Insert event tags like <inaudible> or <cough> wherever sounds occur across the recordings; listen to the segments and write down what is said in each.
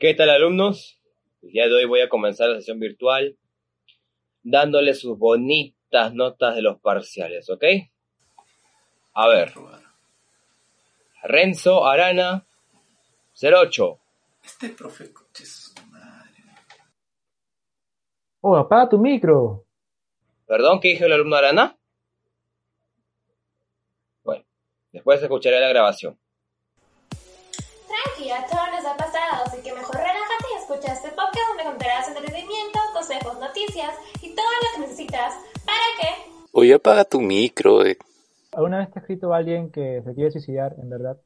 ¿Qué tal alumnos? El día de hoy voy a comenzar la sesión virtual dándoles sus bonitas notas de los parciales, ¿ok? A ver. Renzo Arana 08. Este profe coche su madre. Oh, apaga tu micro. ¿Perdón? ¿Qué dijo el alumno Arana? Bueno, después escucharé la grabación. Tranqui, encontrarás entretenimiento, consejos, noticias y todo lo que necesitas. ¿Para qué? Oye, apaga tu micro. Eh. ¿Alguna vez te ha escrito alguien que se quiere suicidar, en verdad?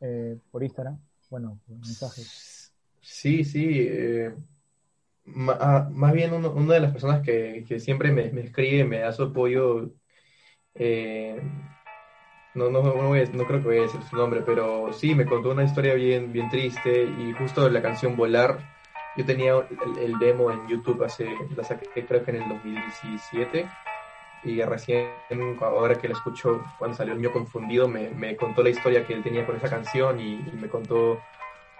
Eh, por Instagram. Bueno, por mensajes. Sí, sí. eh, ah, más bien uno- una de las personas que, que siempre me, me escribe, me da su apoyo. eh, no, no, no voy a- no creo que voy a decir su nombre, pero sí, me contó una historia bien, bien triste y justo la canción Volar. Yo tenía el, el demo en YouTube hace, la saqué creo que en el 2017 y recién ahora que la escucho cuando salió el mío confundido me, me contó la historia que él tenía con esa canción y, y me contó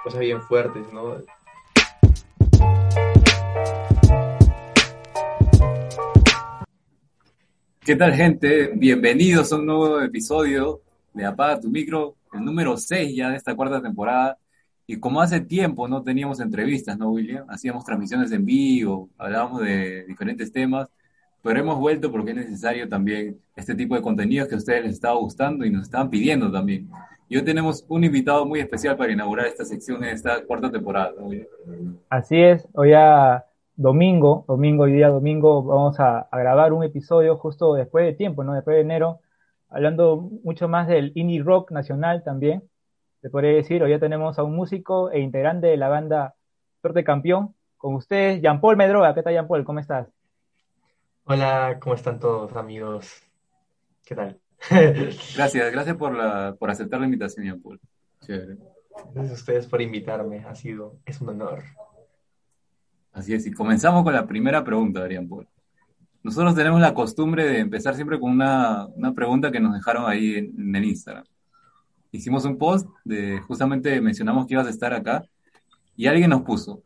cosas bien fuertes, ¿no? ¿Qué tal, gente? Bienvenidos a un nuevo episodio de Apaga tu Micro, el número 6 ya de esta cuarta temporada. Y como hace tiempo no teníamos entrevistas, ¿no, William? Hacíamos transmisiones en vivo, hablábamos de diferentes temas, pero hemos vuelto porque es necesario también este tipo de contenidos que a ustedes les estaba gustando y nos estaban pidiendo también. Y hoy tenemos un invitado muy especial para inaugurar esta sección en esta cuarta temporada, ¿no, William? Así es, hoy a domingo, domingo, hoy día domingo, vamos a, a grabar un episodio justo después de tiempo, ¿no? Después de enero, hablando mucho más del indie rock nacional también. Se podría decir, hoy ya tenemos a un músico e integrante de la banda Suerte Campeón. Con ustedes, Jean Paul Medroga. ¿Qué tal, Jean Paul? ¿Cómo estás? Hola, ¿cómo están todos, amigos? ¿Qué tal? <laughs> Gracias, gracias por, la, por aceptar la invitación, Jean Paul. Chévere. Gracias a ustedes por invitarme, ha sido, es un honor. Así es, y comenzamos con la primera pregunta, Adrián Paul. Nosotros tenemos la costumbre de empezar siempre con una, una pregunta que nos dejaron ahí en, en el Instagram. Hicimos un post de justamente mencionamos que ibas a estar acá y alguien nos puso,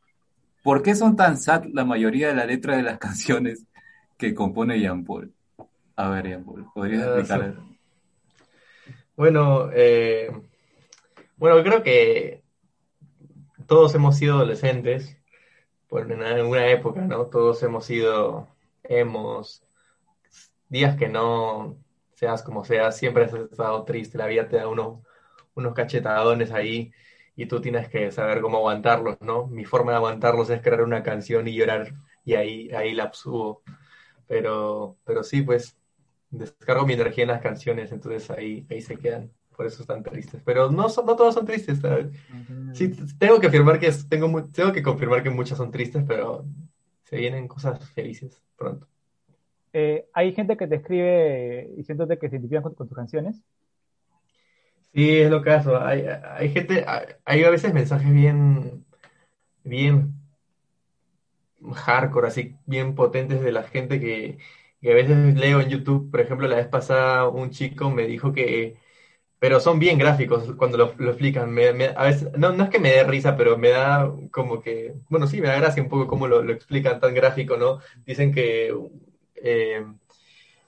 ¿por qué son tan sad la mayoría de la letra de las <laughs> canciones que compone Jean Paul? A ver, Jean Paul, ¿podrías explicar? Bueno, eh, bueno, creo que todos hemos sido adolescentes por en alguna época, ¿no? Todos hemos sido hemos días que no seas como seas, siempre has estado triste, la vida te da unos, unos cachetadones ahí y tú tienes que saber cómo aguantarlos, ¿no? Mi forma de aguantarlos es crear una canción y llorar y ahí, ahí la subo. Pero, pero sí, pues descargo mi energía en las canciones, entonces ahí, ahí se quedan. Por eso están tristes. Pero no, son, no todas son tristes. ¿sabes? Sí, tengo que afirmar que es- tengo, tengo que confirmar que muchas son tristes, pero se vienen cosas felices pronto. Eh, hay gente que te escribe diciéndote que se identifican con, con tus canciones. Sí, es lo caso. Hay, hay gente, hay, a veces mensajes bien, bien hardcore, así bien potentes de la gente que, que a veces leo en YouTube. Por ejemplo, la vez pasada un chico me dijo que, pero son bien gráficos cuando lo, lo explican. Me- me- a veces, no, no es que me dé risa, pero me da como que, bueno, sí, me da gracia un poco cómo lo, lo explican tan gráfico, ¿no? Dicen que eh,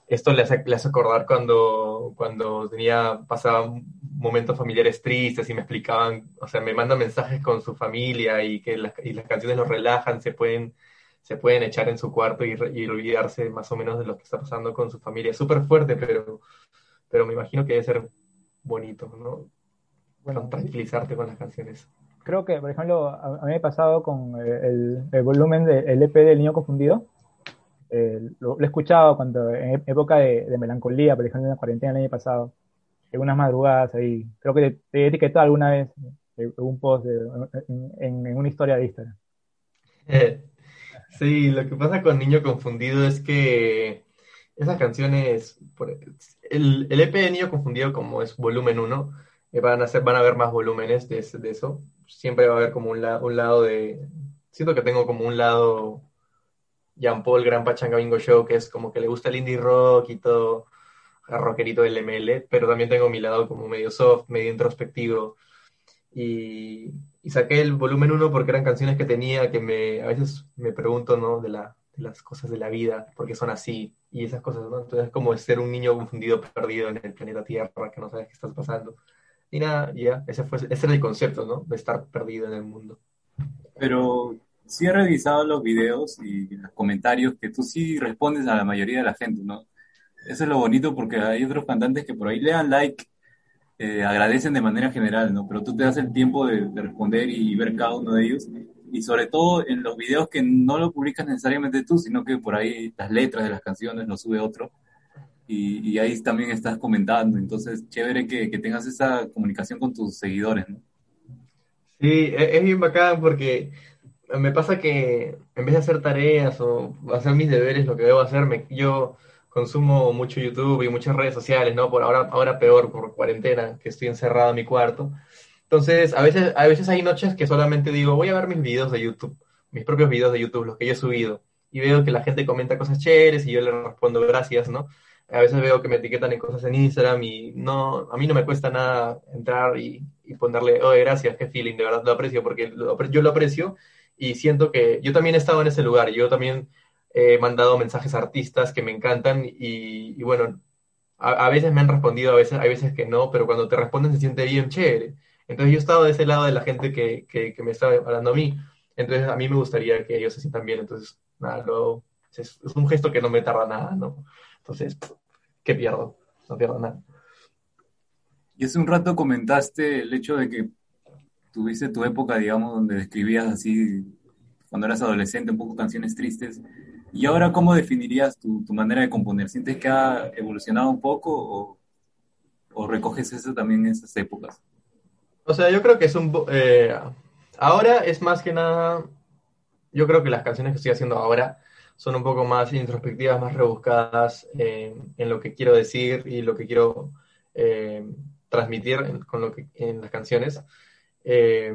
esto le hace, le hace acordar cuando, cuando tenía, pasaba momentos familiares tristes y me explicaban, o sea, me mandan mensajes con su familia y que las, y las canciones los relajan, se pueden, se pueden echar en su cuarto y, y olvidarse más o menos de lo que está pasando con su familia. Es súper fuerte, pero, pero me imagino que debe ser bonito, ¿no? Bueno, Tranquilizarte con las canciones. creo que, por ejemplo, a, a mí me ha pasado con eh, el, el volumen del EP del Niño Confundido. Eh, lo, he escuchado cuando en época de, melancolía, por ejemplo, en la cuarentena el año pasado, en unas madrugadas ahí. Creo que te, te he etiquetado alguna vez en un post, de- en, en- una historia de Instagram. <laughs> Sí, lo que pasa con Niño Confundido es que esas canciones, el, el EP de Niño Confundido como es volumen 1, van a van a haber más volúmenes de eso. Siempre va a haber como un, la- un lado de... Siento que tengo como un lado Jean Paul Gran Pachanga Bingo Show, que es como que le gusta el indie rock y todo, rockerito del ML, pero también tengo mi lado como medio soft, medio introspectivo. Y, y saqué el volumen 1 porque eran canciones que tenía que me, a veces me pregunto, ¿no? De, la, de las cosas de la vida, porque son así, y esas cosas, ¿no? Entonces es como ser un niño confundido, perdido en el planeta Tierra, que no sabes qué estás pasando. Y nada, ya, ese, fue, ese era el concepto, ¿no? De estar perdido en el mundo. Pero sí he revisado los videos y los comentarios que tú sí respondes a la mayoría de la gente, ¿no? Eso es lo bonito porque hay otros cantantes que por ahí le dan like, eh, agradecen de manera general, ¿no? Pero tú te das el tiempo de, de, responder y ver cada uno de ellos. Y sobre todo en los videos que no lo publicas necesariamente tú, sino que por ahí las letras de las canciones lo sube otro. Y, ahí también estás comentando. Entonces, chévere que, que tengas esa comunicación con tus seguidores, ¿no? Sí, es, es bien bacán porque me pasa que en vez de hacer tareas o hacer mis deberes, lo que debo hacer, me, yo consumo mucho YouTube y muchas redes sociales, ¿no? Por ahora, ahora peor por cuarentena, que estoy encerrado en mi cuarto. Entonces, a veces, a veces hay noches que solamente digo, voy a ver mis videos de YouTube, mis propios videos de YouTube, los que yo he subido, y veo que la gente comenta cosas chéveres y yo le respondo gracias, ¿no? A veces veo que me etiquetan en cosas en Instagram y no, a mí no me cuesta nada entrar y, y ponerle, oye, gracias, qué feeling, de verdad lo aprecio, porque yo lo aprecio y siento que yo también he estado en ese lugar, yo también he mandado mensajes a artistas que me encantan y, bueno, a, veces me han respondido, a veces, hay veces que no, pero cuando te responden se siente bien chévere. Entonces yo he estado de ese lado de la gente que, que, me está hablando a mí, entonces a mí me gustaría que ellos se sientan bien, entonces nada, es un gesto que no me tarda nada, ¿no? Entonces, ¿qué pierdo? No pierdo nada. Y hace un rato comentaste el hecho de que tuviste tu época, digamos, donde escribías así, cuando eras adolescente, un poco canciones tristes. ¿Y ahora cómo definirías tu, tu manera de componer? ¿Sientes que ha evolucionado un poco o, o recoges eso también en esas épocas? O sea, yo creo que es un... Eh, ahora es más que nada... Yo creo que las canciones que estoy haciendo ahora son un poco más introspectivas, más rebuscadas en lo que quiero decir y lo que quiero eh, transmitir en, con lo que, en las canciones. Eh,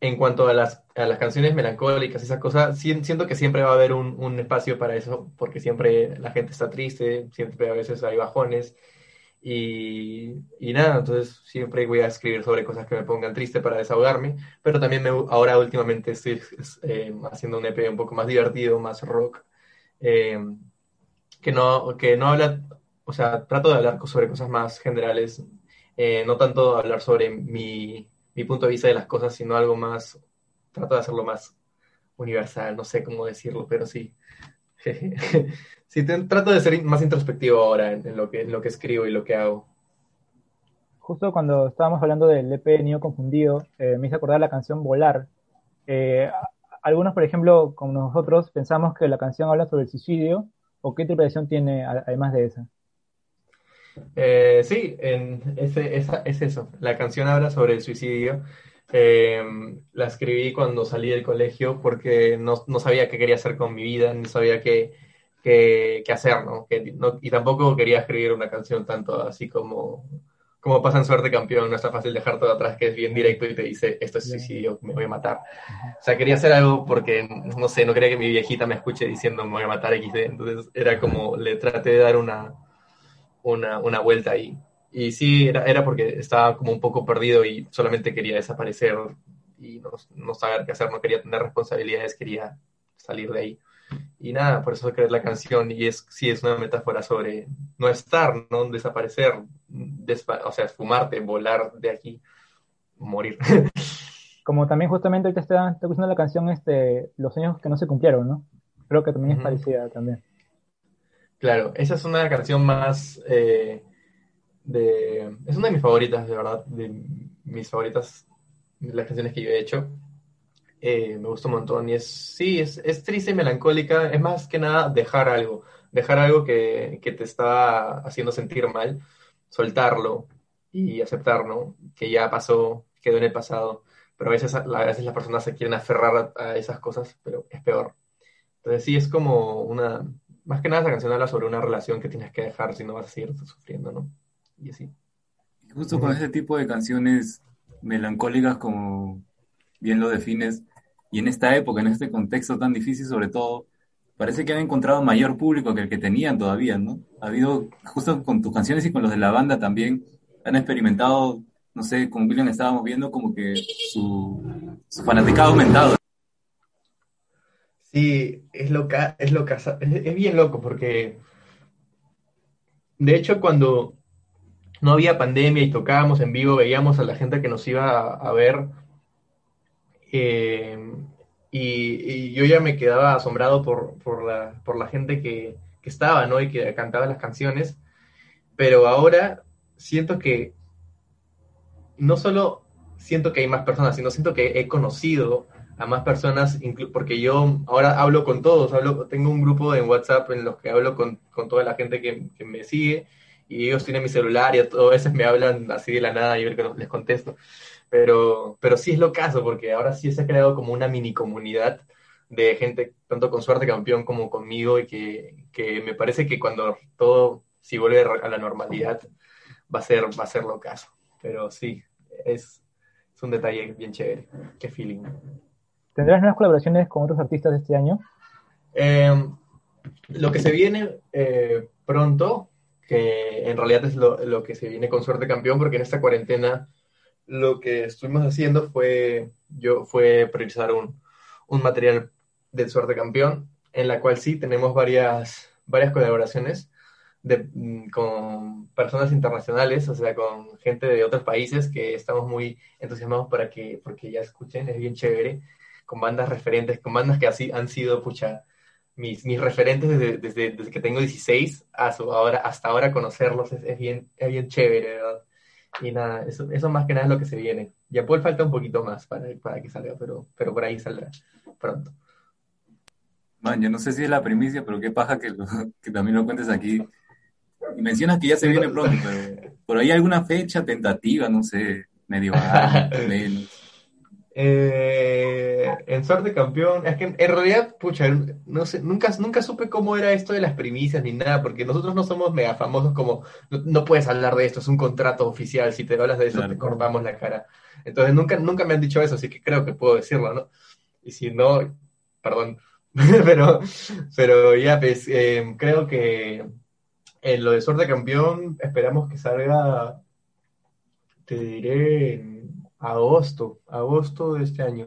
en cuanto a las, a las canciones melancólicas, esas cosas, siento que siempre va a haber un, un, espacio para eso, porque siempre la gente está triste, siempre a veces hay bajones, y, y, nada, entonces siempre voy a escribir sobre cosas que me pongan triste para desahogarme, pero también me, ahora últimamente estoy eh, haciendo un EP un poco más divertido, más rock, eh, que, no, que no habla, o sea, trato de hablar sobre cosas más generales, eh, no tanto hablar sobre mi, punto de vista de las cosas, sino algo más, trato de hacerlo más universal, no sé cómo decirlo, pero sí. <laughs> trato de ser más introspectivo ahora en, lo que, lo que escribo y lo que hago. Justo cuando estábamos hablando del EP Niño Confundido, eh, me hice acordar la canción Volar. Eh, algunos, por ejemplo, como nosotros, pensamos que la canción habla sobre el suicidio, ¿o qué interpretación tiene además de esa? Eh, sí, en ese, esa, es eso. La canción habla sobre el suicidio. Eh, la escribí cuando salí del colegio porque no, no, sabía qué quería hacer con mi vida, ni sabía qué, qué, qué hacer, ¿no? Que, no, Y tampoco quería escribir una canción tanto así como, como pasa en Suerte Campeón, no está fácil dejar todo atrás, que es bien directo y te dice, esto es suicidio, me voy a matar. O sea, quería hacer algo porque, no sé, no quería que mi viejita me escuche diciendo, me voy a matar XD. Entonces era como, le traté de dar una una, una vuelta ahí. Y sí, era, era porque estaba como un poco perdido y solamente quería desaparecer y no, no saber qué hacer, no quería tener responsabilidades, quería salir de ahí. Y nada, por eso creé la canción y es sí es una metáfora sobre no estar, no desaparecer, o sea, esfumarte, volar de aquí, morir. <laughs> Como también justamente te está, está escuchando la canción este, Los sueños que no se cumplieron, ¿no? Creo que también es uh -huh. parecida también. Claro, esa es una canción más eh, de... Es una de mis favoritas, de verdad, de mis favoritas, las canciones que yo he hecho. Eh, me gusta un montón y es, sí, es, es, triste y melancólica, es más que nada dejar algo, dejar algo que, que te está haciendo sentir mal, soltarlo y aceptar, ¿no? Que ya pasó, quedó en el pasado, pero a veces, a veces las personas se quieren aferrar a, a esas cosas, pero es peor. Entonces sí, es como una, más que nada esa canción habla sobre una relación que tienes que dejar si no vas a seguir sufriendo, ¿no? Y así. Justo con ese tipo de canciones melancólicas, como bien lo defines, y en esta época, en este contexto tan difícil sobre todo, parece que han encontrado mayor público que el que tenían todavía, ¿no? Ha habido, justo con tus canciones y con los de la banda también, han experimentado no sé, con William estábamos viendo como que su, su fanaticado ha aumentado. Sí, es loca, es loca, es, es bien loco porque de hecho cuando no había pandemia y tocábamos en vivo, veíamos a la gente que nos iba a, ver eh, y, y yo ya me quedaba asombrado por, por la, por la gente que, que estaba, ¿no? Y que cantaba las canciones, pero ahora siento que no solo siento que hay más personas, sino siento que he conocido a más personas, porque yo ahora hablo con todos, hablo, tengo un grupo en WhatsApp en los que hablo con, con toda la gente que, que me sigue y ellos tienen mi celular y a a veces me hablan así de la nada y yo les contesto. Pero, pero sí es lo caso, porque ahora sí se ha creado como una mini comunidad de gente, tanto con suerte campeón como conmigo, y que, que me parece que cuando todo, si vuelve a la normalidad, va a ser, va a ser lo caso. Pero sí, es, es un detalle bien chévere. Qué feeling. ¿Tendrás nuevas colaboraciones con otros artistas este año? Eh, lo que se viene eh, pronto, que en realidad es lo, lo que se viene con Suerte Campeón, porque en esta cuarentena lo que estuvimos haciendo fue, yo, fue priorizar un, un material de Suerte Campeón, en la cual sí tenemos varias, varias colaboraciones de, mm, con personas internacionales, o sea, con gente de otros países que estamos muy entusiasmados para que, porque ya escuchen, es bien chévere, con bandas referentes, con bandas que así han sido, pucha, mis, mis referentes desde, desde, desde que tengo 16 a su ahora, hasta ahora conocerlos es, es bien, es bien chévere, ¿verdad? Y nada, eso, eso más que nada es lo que se viene. Y a Paul falta un poquito más para, para que salga, pero, pero por ahí saldrá pronto. Man, yo no sé si es la primicia, pero qué paja que, lo- que también lo cuentes aquí. Y mencionas que ya se viene pronto, <laughs> pero por ahí alguna fecha tentativa, no sé, medio <laughs> menos. Eh, en Suerte Campeón, es que en, realidad, pucha, no sé, nunca, nunca supe cómo era esto de las primicias ni nada, porque nosotros no somos mega famosos como, no, no puedes hablar de esto, es un contrato oficial, si te hablas de eso Claro. te cortamos la cara. Entonces nunca, nunca me han dicho eso, así que creo que puedo decirlo, ¿no? Y si no, perdón, <laughs> pero, pero ya, pues, eh, creo que en lo de Suerte Campeón esperamos que salga, te diré, en agosto, agosto de este año.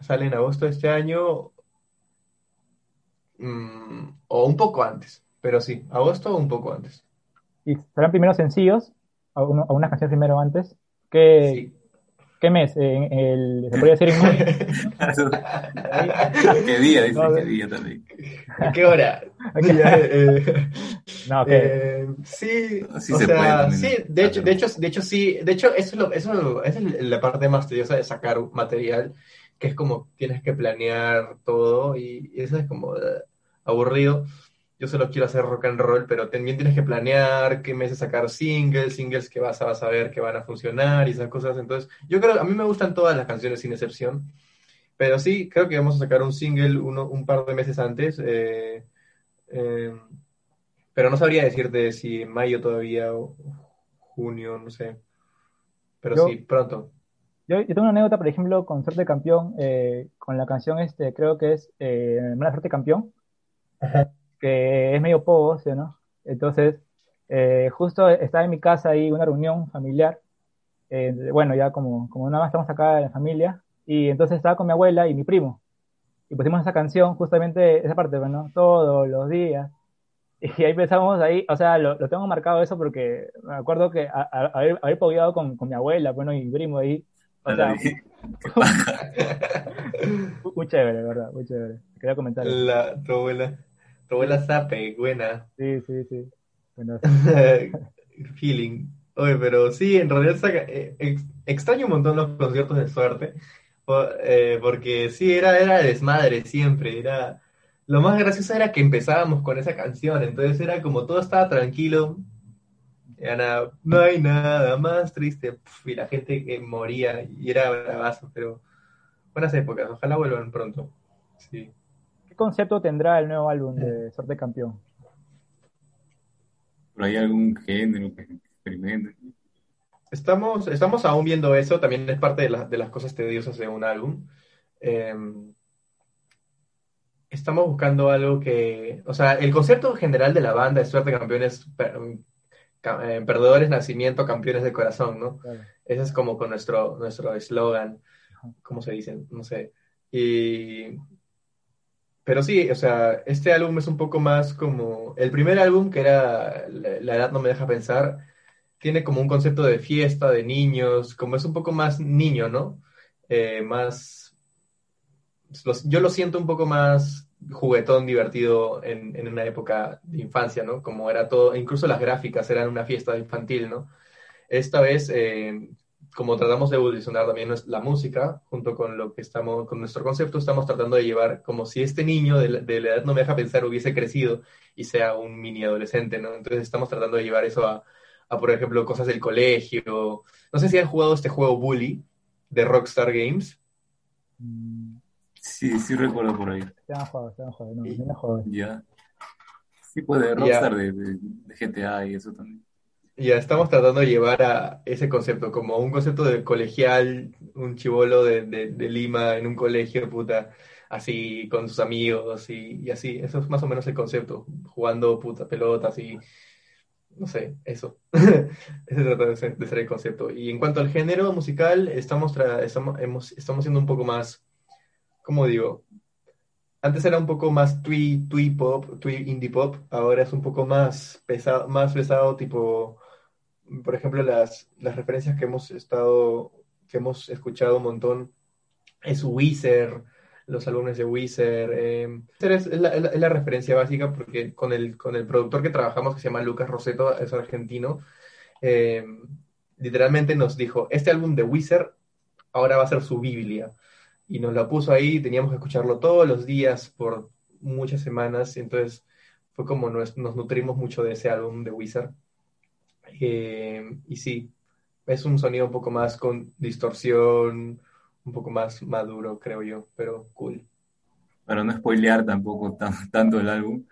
Sale en agosto de este año, mm, o un poco antes, pero sí, agosto o un poco antes. ¿Y serán primero sencillos? ¿A uno- a una canción primero antes? ¿Qué, Sí. Qué mes? En el, ¿Se podría decir en mayo? <laughs> ¿Qué día? Dice, No, ¿qué día también? ¿A qué hora? Ok. <laughs> Eh, No, ok. Eh, sí, Sí o se sea, puede también sí, de hecho, hacerlo. de hecho, de hecho sí, de hecho eso es lo, eso es lo- esa es la parte más tediosa de sacar un material, que es como tienes que planear todo y eso es como eh, aburrido. Yo solo quiero hacer rock and roll, pero también tienes que planear qué meses sacar singles, singles que vas a, vas a ver que van a funcionar y esas cosas. Entonces, yo creo, a mí me gustan todas las canciones sin excepción, pero sí, creo que vamos a sacar un single uno, un par de meses antes. eh, eh, pero no sabría decirte si en mayo todavía o junio, no sé. Pero Yo- sí, pronto. Yo, yo tengo una anécdota, por ejemplo, con Suerte Campeón, eh, con la canción, este, creo que es eh, Mala Suerte Campeón, que es medio pogo, ¿sí no? Entonces, eh, justo estaba en mi casa ahí, una reunión familiar, eh, bueno, ya como, como nada más estamos acá en familia, y entonces estaba con mi abuela y mi primo, y pusimos esa canción, justamente esa parte, ¿no? Todos los días. Y ahí empezamos ahí, o sea, lo, lo tengo marcado eso porque me acuerdo que a, a- haber, haber pogueado con, con mi abuela, bueno, y mi primo ahí, o sea, <laughs> muy chévere, ¿verdad? Muy chévere. Quería comentar. La, tu abuela, tu abuela sape, buena. Sí, sí, sí. Bueno, <laughs> Feeling. Oye, pero sí, en realidad saca- eh, ex- extraño un montón los conciertos de suerte, eh, porque sí, era, era desmadre siempre, era... Lo más gracioso era que empezábamos con esa canción, entonces era como todo estaba tranquilo, era nada, no hay nada más triste, y la gente que moría, y era bravazo, pero buenas épocas, ojalá vuelvan pronto. Sí. ¿Qué concepto tendrá el nuevo álbum de Suerte Campeón? ¿Por ahí algún género que experimente? Estamos, estamos aún viendo eso, también es parte de, la- de las cosas tediosas de un álbum. Eh, estamos buscando algo que, o sea, el concepto general de la banda de Suerte Campeón es per- ca- eh, perdedores nacimiento, campeones de corazón, ¿no? Claro. Ese es como con nuestro nuestro eslogan, ¿cómo se dice? No sé. Y pero sí, o sea, este álbum es un poco más como el primer álbum que era La, edad no me deja pensar, tiene como un concepto de fiesta, de niños, como es un poco más niño, ¿no? Eh, más los- yo lo siento un poco más juguetón, divertido en, en una época de infancia, ¿no? Como era todo, incluso las gráficas eran una fiesta infantil, ¿no? Esta vez, eh, como tratamos de evolucionar también la música, junto con lo que estamos, con nuestro concepto, estamos tratando de llevar como si este niño de la, de la edad no me deja pensar hubiese crecido y sea un mini adolescente, ¿no? Entonces estamos tratando de llevar eso a, a, por ejemplo, cosas del colegio. No sé si han jugado este juego Bully de Rockstar Games. Sí, sí recuerdo por ahí. Se han jugado, se han jugado. No, no han jugado. Ya. Sí, pues de Rockstar, de, de- de GTA y eso también. Ya estamos tratando de llevar a ese concepto, como un concepto de colegial, un chivolo de, de- Lima en un colegio, puta, así con sus amigos y, y así. Eso es más o menos el concepto, jugando puta pelotas y no sé, eso. <laughs> Ese trata de de ser el concepto. Y en cuanto al género musical, estamos, estamos, hemos- estamos siendo un poco más, ¿cómo digo? Antes era un poco más twee, twee pop, twee indie pop, ahora es un poco más pesado, más pesado, tipo, por ejemplo, las, las referencias que hemos estado, que hemos escuchado un montón, es Weezer, los álbumes de Weezer, eh, Weezer es, la, referencia básica porque con el, con el productor que trabajamos, que se llama Lucas Roseto, es argentino, eh, literalmente nos dijo, este álbum de Weezer ahora va a ser su Biblia y nos la puso ahí, teníamos que escucharlo todos los días por muchas semanas, y entonces fue como nos, nos nutrimos mucho de ese álbum de Wizard. Eh, y sí, es un sonido un poco más con distorsión, un poco más maduro, creo yo, pero cool. Para no spoilear tampoco tan- tanto el álbum.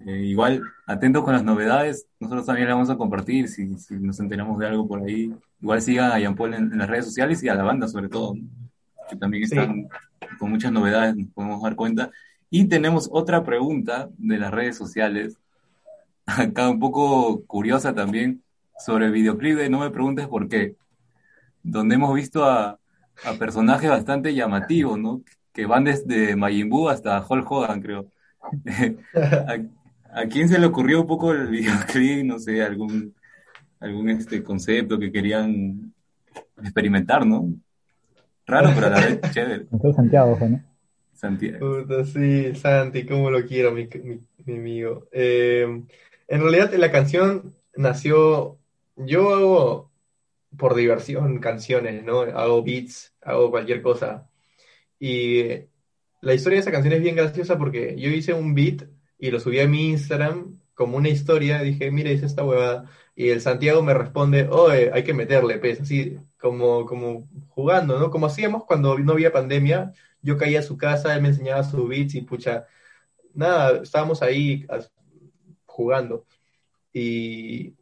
Eh, igual, atentos con las novedades. Nosotros también las vamos a compartir si, si nos enteramos de algo por ahí. Igual sigan a Jean Paul en, en las redes sociales y a la banda sobre todo, ¿no? que también Sí. están con muchas novedades, nos podemos dar cuenta. Y tenemos otra pregunta de las redes sociales, <laughs> acá un poco curiosa también, sobre el videoclip de No me preguntes por qué, donde hemos visto a, a personajes bastante llamativos, ¿no? Que van desde Majin Buu hasta Hulk Hogan, creo. <laughs> ¿A, a quién se le ocurrió un poco el videoclip? No sé, algún, algún este concepto que querían experimentar, ¿no? Raro, pero a la vez <laughs> chévere. Todo Santiago, ¿no? Santiago. Puta, sí, Santi, cómo lo quiero, mi, mi- mi amigo. Eh, en realidad la canción nació, yo hago por diversión canciones, ¿no? Hago beats, hago cualquier cosa. Y la historia de esa canción es bien graciosa porque yo hice un beat y lo subí a mi Instagram como una historia, dije, mira, hice esta huevada. Y el Santiago me responde, oye, hay que meterle, pues, así como, como jugando, ¿no? Como hacíamos cuando no había pandemia, yo caía a su casa, él me enseñaba sus beats y pucha, nada, estábamos ahí jugando. Y,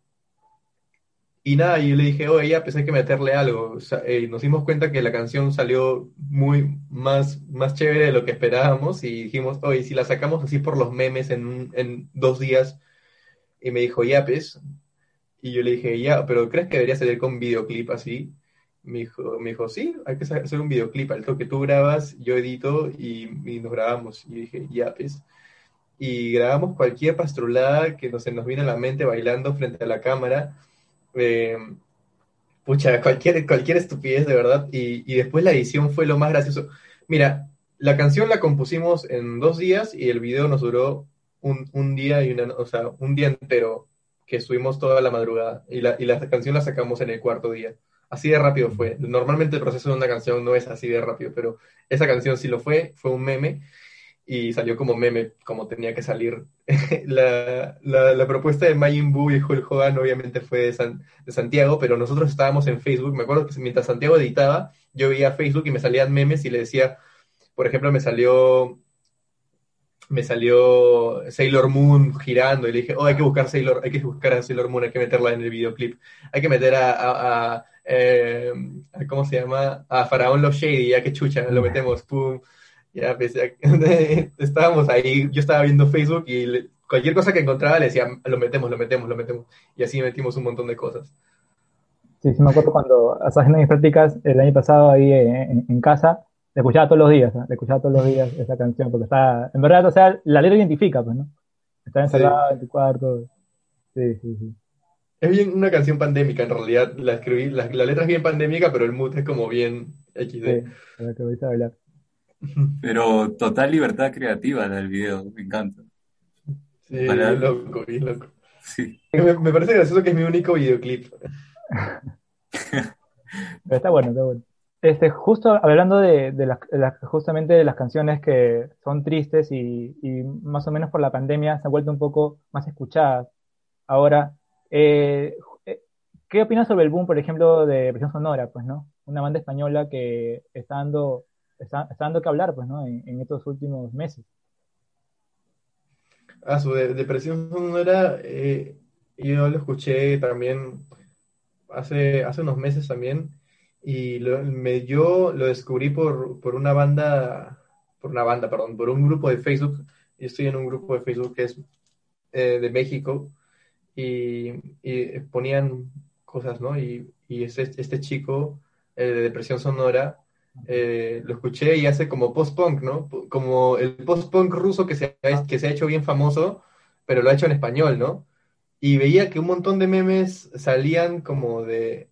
y nada, y yo le dije, oye, ya, hay que meterle algo. O eh, nos dimos cuenta que la canción salió muy más, más chévere de lo que esperábamos y dijimos, oye, si la sacamos así por los memes en, en dos días, y me dijo, ya, pues. Y yo le dije, ya, pero ¿crees que debería salir con videoclip así? Me dijo, me dijo, sí, hay que hacer un videoclip. Al toque tú grabas, yo edito y, y nos grabamos. Y dije, ya, pues. Y grabamos cualquier pastrulada que no se nos viene a la mente bailando frente a la cámara. Eh, pucha, cualquier, cualquier estupidez de verdad. Y, y después la edición fue lo más gracioso. Mira, la canción la compusimos en dos días y el video nos duró un, un día y una, o sea, un día entero que estuvimos toda la madrugada. Y la, y la canción la sacamos en el cuarto día. Así de rápido fue. Normalmente el proceso de una canción no es así de rápido, pero esa canción sí lo fue, fue un meme y salió como meme, como tenía que salir. <laughs> la, la, propuesta de Majin Buu y Hulk Hogan obviamente fue de, San- de Santiago, pero nosotros estábamos en Facebook. Me acuerdo que mientras Santiago editaba, yo veía Facebook y me salían memes y le decía, por ejemplo, me salió me salió Sailor Moon girando y le dije, oh, hay que buscar Sailor, hay que buscar a Sailor Moon, hay que meterla en el videoclip, hay que meter a, a- eh, ¿cómo se llama? A Faraón Love Shady, ya que chucha, lo metemos, pum, ya, pues, ya- <laughs> estábamos ahí, yo estaba viendo Facebook y le- cualquier cosa que encontraba le decía, lo metemos, lo metemos, lo metemos. Y así metimos un montón de cosas. Sí, sí me acuerdo cuando haciendo mis prácticas el año pasado ahí en, en casa, le escuchaba todos los días, ¿no? le escuchaba todos los días esa canción, porque está, en verdad, o sea, la letra identifica, pues, ¿no? Está encerrada en tu cuarto. Sí, sí, sí. Es bien una canción pandémica, en realidad. La escribí, la, letra es bien pandémica, pero el mood es como bien XD. Sí, para que a bailar. <laughs> Pero total libertad creativa del video, me encanta. Sí, Para... loco, bien loco. Sí. Me, me, parece gracioso que es mi único videoclip. <laughs> pero está bueno, está bueno. Este, justo hablando de, de, justamente de las canciones que son tristes y, y, más o menos por la pandemia se han vuelto un poco más escuchadas. Ahora, eh, eh, ¿qué opinas sobre el boom, por ejemplo, de Depresión Sonora? Pues, ¿no? Una banda española que está dando, está, dando que hablar, pues, ¿no? En, estos últimos meses. Ah, su Depresión Sonora, eh, yo lo escuché también hace, hace unos meses también y me, yo lo descubrí por, por, una banda, por una banda, perdón, por un grupo de Facebook. Yo estoy en un grupo de Facebook que es eh, de México y, y, ponían cosas, ¿no? Y, y este, este chico eh, de Depresión Sonora eh, lo escuché y hace como post-punk, ¿no? Como el post-punk ruso que se, ha, que se ha hecho bien famoso, pero lo ha hecho en español, ¿no? Y veía que un montón de memes salían como de,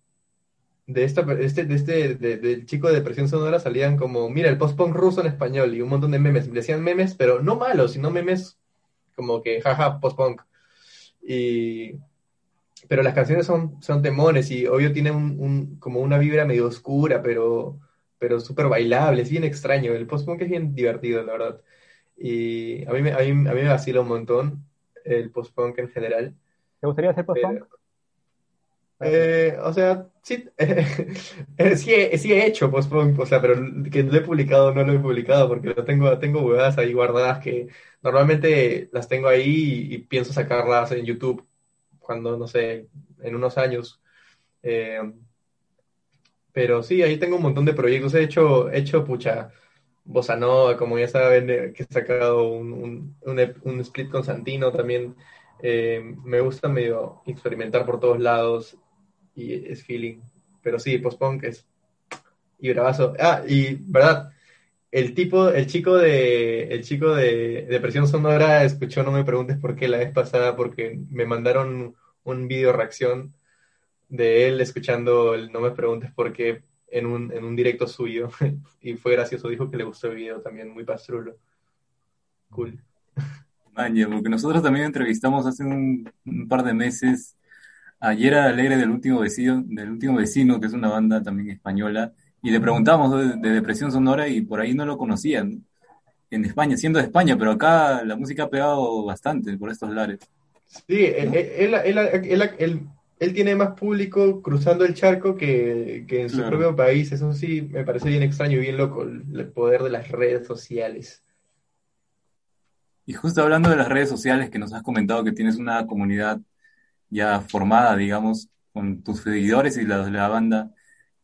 de esta, este, de este, del chico de depresión sonora salían como, mira, el post-punk ruso en español y un montón de memes. Le decían memes, pero no malos, sino memes como que, jaja, post-punk. Y, pero las canciones son, son temones y obvio tienen un, como una vibra medio oscura, pero, pero súper bailable, es bien extraño. El post-punk es bien divertido, la verdad. Y a mí, a mí, a mí me vacila un montón el post-punk en general. ¿Te gustaría hacer post-punk? Eh, o sea, sí, <laughs> eh, sí, he, sí, he, hecho post-punk, o sea, pero que lo he publicado no lo he publicado porque lo tengo, tengo huevadas ahí guardadas que normalmente las tengo ahí y, pienso sacarlas en YouTube cuando, no sé, en unos años. Eh, pero sí, ahí tengo un montón de proyectos. He hecho, he hecho pucha, Bossa Nova, como ya saben, que he sacado un, un, un split con Santino también. me gusta medio experimentar por todos lados y es feeling. Pero sí, post-punk es. Y bravazo. Ah, y verdad, el tipo, el chico de, el chico de Depresión Sonora escuchó No me preguntes por qué la vez pasada, porque me mandaron un video reacción de él escuchando el No me preguntes por qué en un, en un directo suyo. <laughs> y fue gracioso, dijo que le gustó el video también, muy pastrulo. Cool. Maña, porque nosotros también entrevistamos hace un, un par de meses Ayer era Alegre del último vecino, del último vecino, que es una banda también española, y le preguntamos de, Depresión Sonora y por ahí no lo conocían en España, siendo de España, pero acá la música ha pegado bastante por estos lares. Sí, él, tiene más público cruzando el charco que, en su propio país, eso sí me parece bien extraño y bien loco, el poder de las redes sociales. Y justo hablando de las redes sociales, que nos has comentado que tienes una comunidad ya formada, digamos, con tus seguidores y los de la banda,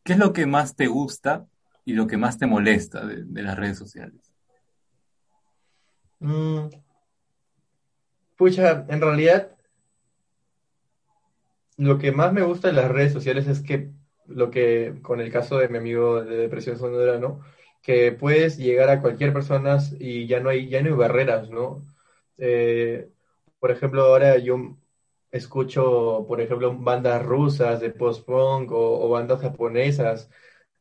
¿qué es lo que más te gusta y lo que más te molesta de, las redes sociales? Mm. Pucha, en realidad, lo que más me gusta de las redes sociales es que lo que, con el caso de mi amigo de depresión sonora, ¿no? Que puedes llegar a cualquier persona y ya no hay, ya no hay barreras, ¿no? Eh, por ejemplo, ahora yo escucho, por ejemplo, bandas rusas de post-punk o, bandas japonesas,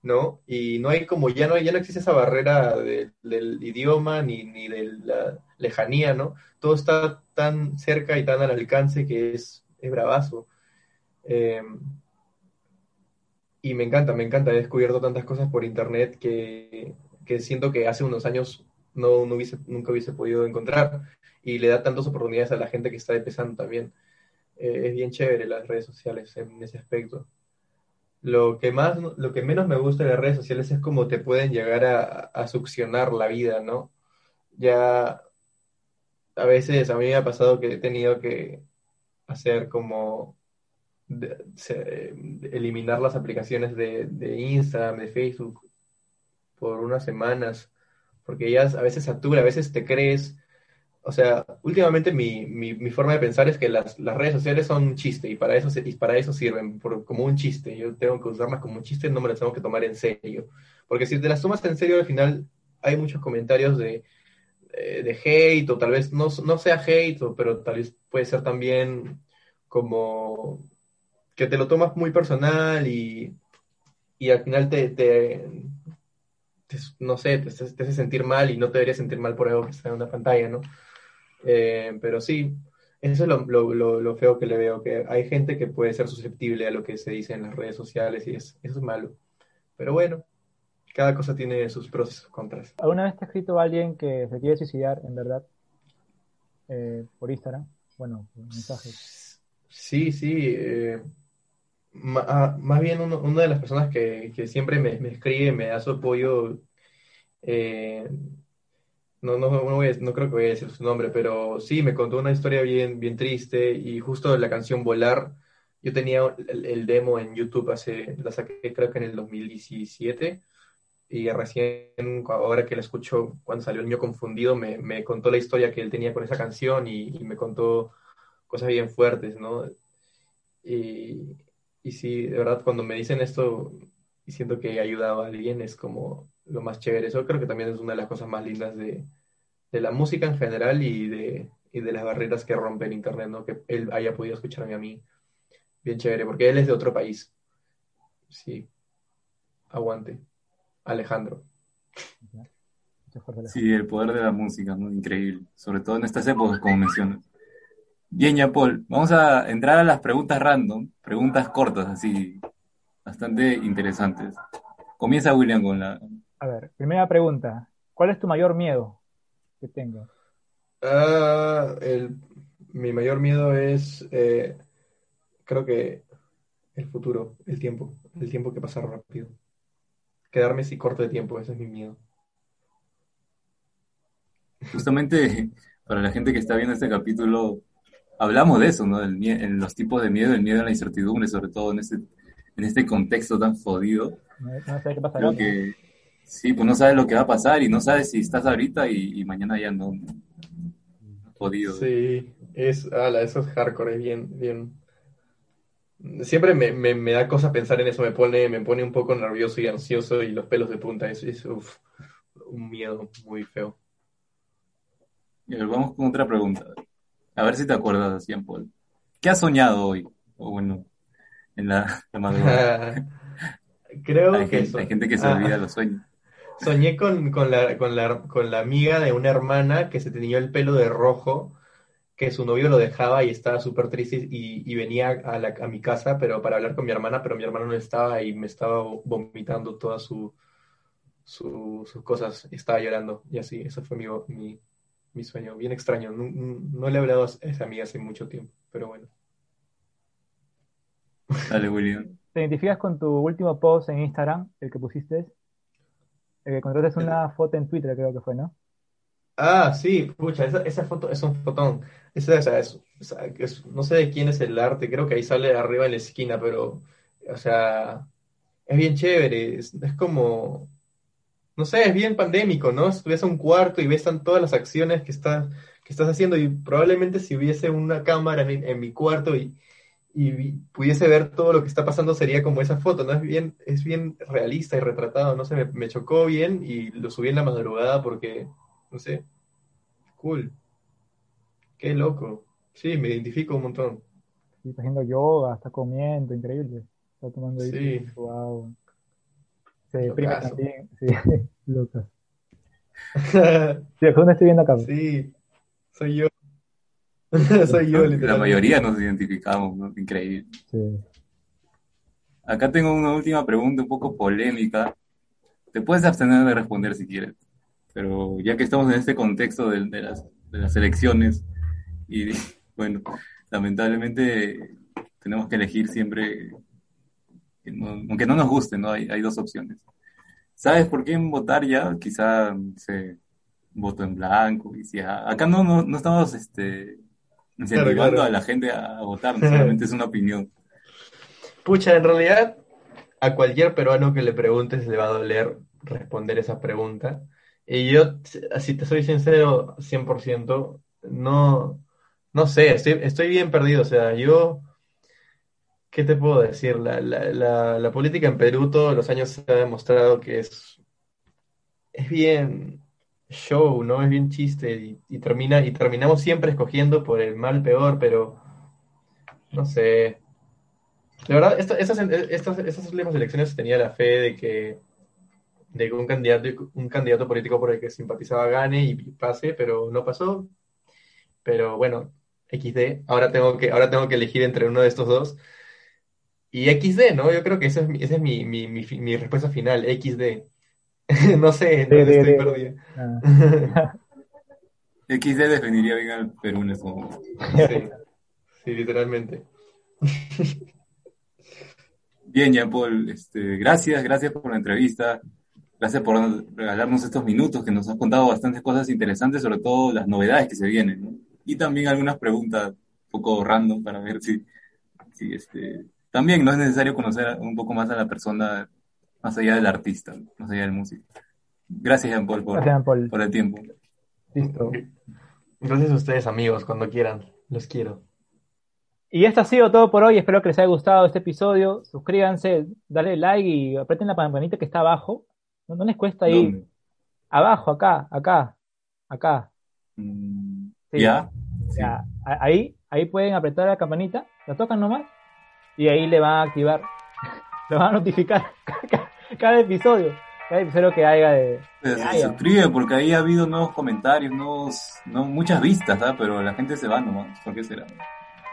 ¿no? Y no hay como, ya no, ya no existe esa barrera del idioma ni, ni de la lejanía, ¿no? Todo está tan cerca y tan al alcance que es, es bravazo. Em, y me encanta, me encanta. He descubierto tantas cosas por internet que, que siento que hace unos años no, no hubiese, nunca hubiese podido encontrar. Y le da tantas oportunidades a la gente que está empezando también. Eh, es bien chévere las redes sociales en ese aspecto. Lo que, más, lo que menos me gusta de las redes sociales es cómo te pueden llegar a, succionar la vida, ¿no? Ya a veces a mí me ha pasado que he tenido que hacer como eliminar las aplicaciones de, de, Instagram, de Facebook por unas semanas, porque ya a veces satura, a veces te crees o sea, últimamente mi, mi, mi forma de pensar es que las, las redes sociales son un chiste y para eso, y para eso sirven, por- como un chiste. Yo tengo que usarlas como un chiste, no me las tengo que tomar en serio. Porque si te las tomas en serio, al final hay muchos comentarios de, eh, de hate, o tal vez no, no sea hate, pero tal vez puede ser también como que te lo tomas muy personal y, y al final te, te, te- no sé, te, te hace sentir mal y no te deberías sentir mal por algo que está en una pantalla, ¿no? Eh, pero sí, eso es lo, lo, lo, lo feo que le veo, que hay gente que puede ser susceptible a lo que se dice en las redes sociales y es, eso es malo. Pero bueno, cada cosa tiene sus pros y sus contras. ¿Alguna vez te ha escrito alguien que se quiere suicidar, en verdad? Eh, por Instagram. Bueno, mensajes. Sí, sí. eh, más bien uno- una de las personas que, que siempre me, me escribe, me da su apoyo, eh, no, no, no, voy a- no creo que voy a decir su nombre, pero sí, me contó una historia bien, bien triste y justo la canción Volar, yo tenía el, el demo en YouTube hace, la saqué creo que en el 2017 y recién ahora que la escucho cuando salió El Mío Confundido me, me contó la historia que él tenía con esa canción y, y me contó cosas bien fuertes, ¿no? Y, y sí, de verdad, cuando me dicen esto y siento que he ayudado a alguien, es como lo más chévere. Eso creo que también es una de las cosas más lindas de, de la música en general y de, y de las barreras que rompe el internet, ¿no? Que él haya podido escucharme a mí. Bien chévere, porque él es de otro país. Sí. Aguante. Alejandro. Sí, el poder de la música, ¿no? Increíble. Sobre todo en estas épocas, como mencionas. Bien, ya, Paul, vamos a entrar a las preguntas random, preguntas cortas, así, bastante interesantes. Comienza William con la... A ver, primera pregunta. ¿Cuál es tu mayor miedo que tengas? Ah, el, mi mayor miedo es, eh, creo que el futuro, el tiempo, el tiempo que pasa rápido. Quedarme si corto de tiempo, ese es mi miedo. Justamente <laughs> para la gente que está viendo este capítulo, hablamos de eso, ¿no? El en los tipos de miedo, el miedo a la incertidumbre, sobre todo en este, en este contexto tan jodido. No, no sé qué. Creo que sí, pues no sabes lo que va a pasar y no sabes si estás ahorita y, y mañana ya no. Jodido. Sí, es, ala, eso es hardcore, es bien, bien. Siempre me, me, me da cosa pensar en eso, me pone, me pone un poco nervioso y ansioso y los pelos de punta, es, es uf, un miedo muy feo. Y a ver, vamos con otra pregunta. A ver si te acuerdas, Jean Paul. ¿Qué has soñado hoy? O bueno, en la, la madrugada. <laughs> Creo Hay que gente, so- hay gente que se ah, olvida los sueños. Soñé con, con la, con la, con la amiga de una hermana que se tenía el pelo de rojo, que su novio lo dejaba y estaba súper triste y, y venía a, la- a mi casa pero para hablar con mi hermana, pero mi hermana no estaba y me estaba vomitando todas su, su- sus cosas, estaba llorando y así, eso fue mi, mi, mi sueño, bien extraño. No, no le he hablado a esa amiga hace mucho tiempo, pero bueno. Dale, William. ¿Te identificas con tu último post en Instagram, el que pusiste? El que encontraste una foto en Twitter, creo que fue, ¿no? Ah, sí, pucha, esa, esa foto es un fotón. Esa, o sea, es- es- no sé de quién es el arte, creo que ahí sale arriba en la esquina, pero, o sea, es bien chévere. Es, es como, no sé, es bien pandémico, ¿no? Ves a un cuarto y ves todas las acciones que estás, que estás haciendo y probablemente si hubiese una cámara en, en mi cuarto y, y pudiese ver todo lo que está pasando sería como esa foto, ¿no? Es bien, es bien realista y retratado, no sé, me, me chocó bien y lo subí en la madrugada porque, no sé, cool, qué loco. Sí, me identifico un montón. Sí, está haciendo yoga, está comiendo, increíble. Está tomando Sí. agua. Se deprime Locazo. también. Sí, <laughs> loca. Sí, ¿dónde estoy viendo acá? Sí, soy yo. <laughs> Soy yo, La mayoría nos identificamos, ¿no? Increíble. Sí. Acá tengo una última pregunta un poco polémica. Te puedes abstener de responder si quieres, pero ya que estamos en este contexto de, de las, de las elecciones y <laughs> bueno, lamentablemente tenemos que elegir siempre, no- aunque no nos guste, ¿no? Hay, hay dos opciones. ¿Sabes por quién votar ya? Quizá, sé, voto en blanco. Y si a- acá no, no, no estamos este, incentivando claro. a la gente a, a votar, no solamente es una opinión. <laughs> Pucha, en realidad, a cualquier peruano que le preguntes le va a doler responder esa pregunta. Y yo, si te soy sincero, 100%, no, no sé, estoy, estoy bien perdido. O sea, yo, ¿qué te puedo decir? La, política en Perú todos los años se ha demostrado que es, es bien show, ¿no? Es bien chiste y, termina, y terminamos siempre escogiendo por el mal peor, pero no sé. De verdad, esto- estas, estas, estas últimas elecciones tenía la fe de que, de un candidato, un candidato político por el que simpatizaba gane y pase, pero no pasó. Pero bueno, XD. Ahora tengo que, ahora tengo que elegir entre uno de estos dos. Y XD, ¿no? Yo creo que esa es, mi- esa es mi, mi, mi, mi respuesta final, XD. <laughs> No sé, no De- de- estoy de- perdido. Ah. <laughs> XD definiría bien al Perú en este momento. Sí, sí, literalmente. <laughs> Bien, Jean Paul, este, gracias, gracias por la entrevista. Gracias por regalarnos estos minutos que nos has contado bastantes cosas interesantes, sobre todo las novedades que se vienen, ¿no? Y también algunas preguntas un poco random para ver si, si este, también no es necesario conocer un poco más a la persona más allá del artista, más allá del músico. Gracias, Jean Paul, por, Gracias, Jean Paul. por el tiempo. Listo. Gracias a ustedes, amigos, cuando quieran. Los quiero. Y esto ha sido todo por hoy. Espero que les haya gustado este episodio. Suscríbanse, dale like y aprieten la campanita que está abajo. No, no les cuesta ahí. ¿Dónde? Abajo, acá, acá, acá. Mm, Sí. ¿Ya? Ya, ahí, ahí pueden apretar la campanita, la tocan nomás y ahí le van a activar, le van a notificar cada, <laughs> cada episodio, cada episodio que haya de... Que se haya. suscribe porque ahí ha habido nuevos comentarios, nuevos, no, muchas vistas, ¿ah? pero la gente se va nomás. ¿Por qué será?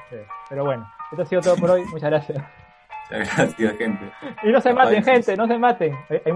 Sí. Pero bueno, esto ha sido todo por hoy. Muchas gracias. <laughs> Muchas gracias, gente. Y no se maten, gente, no se maten. Hay- hay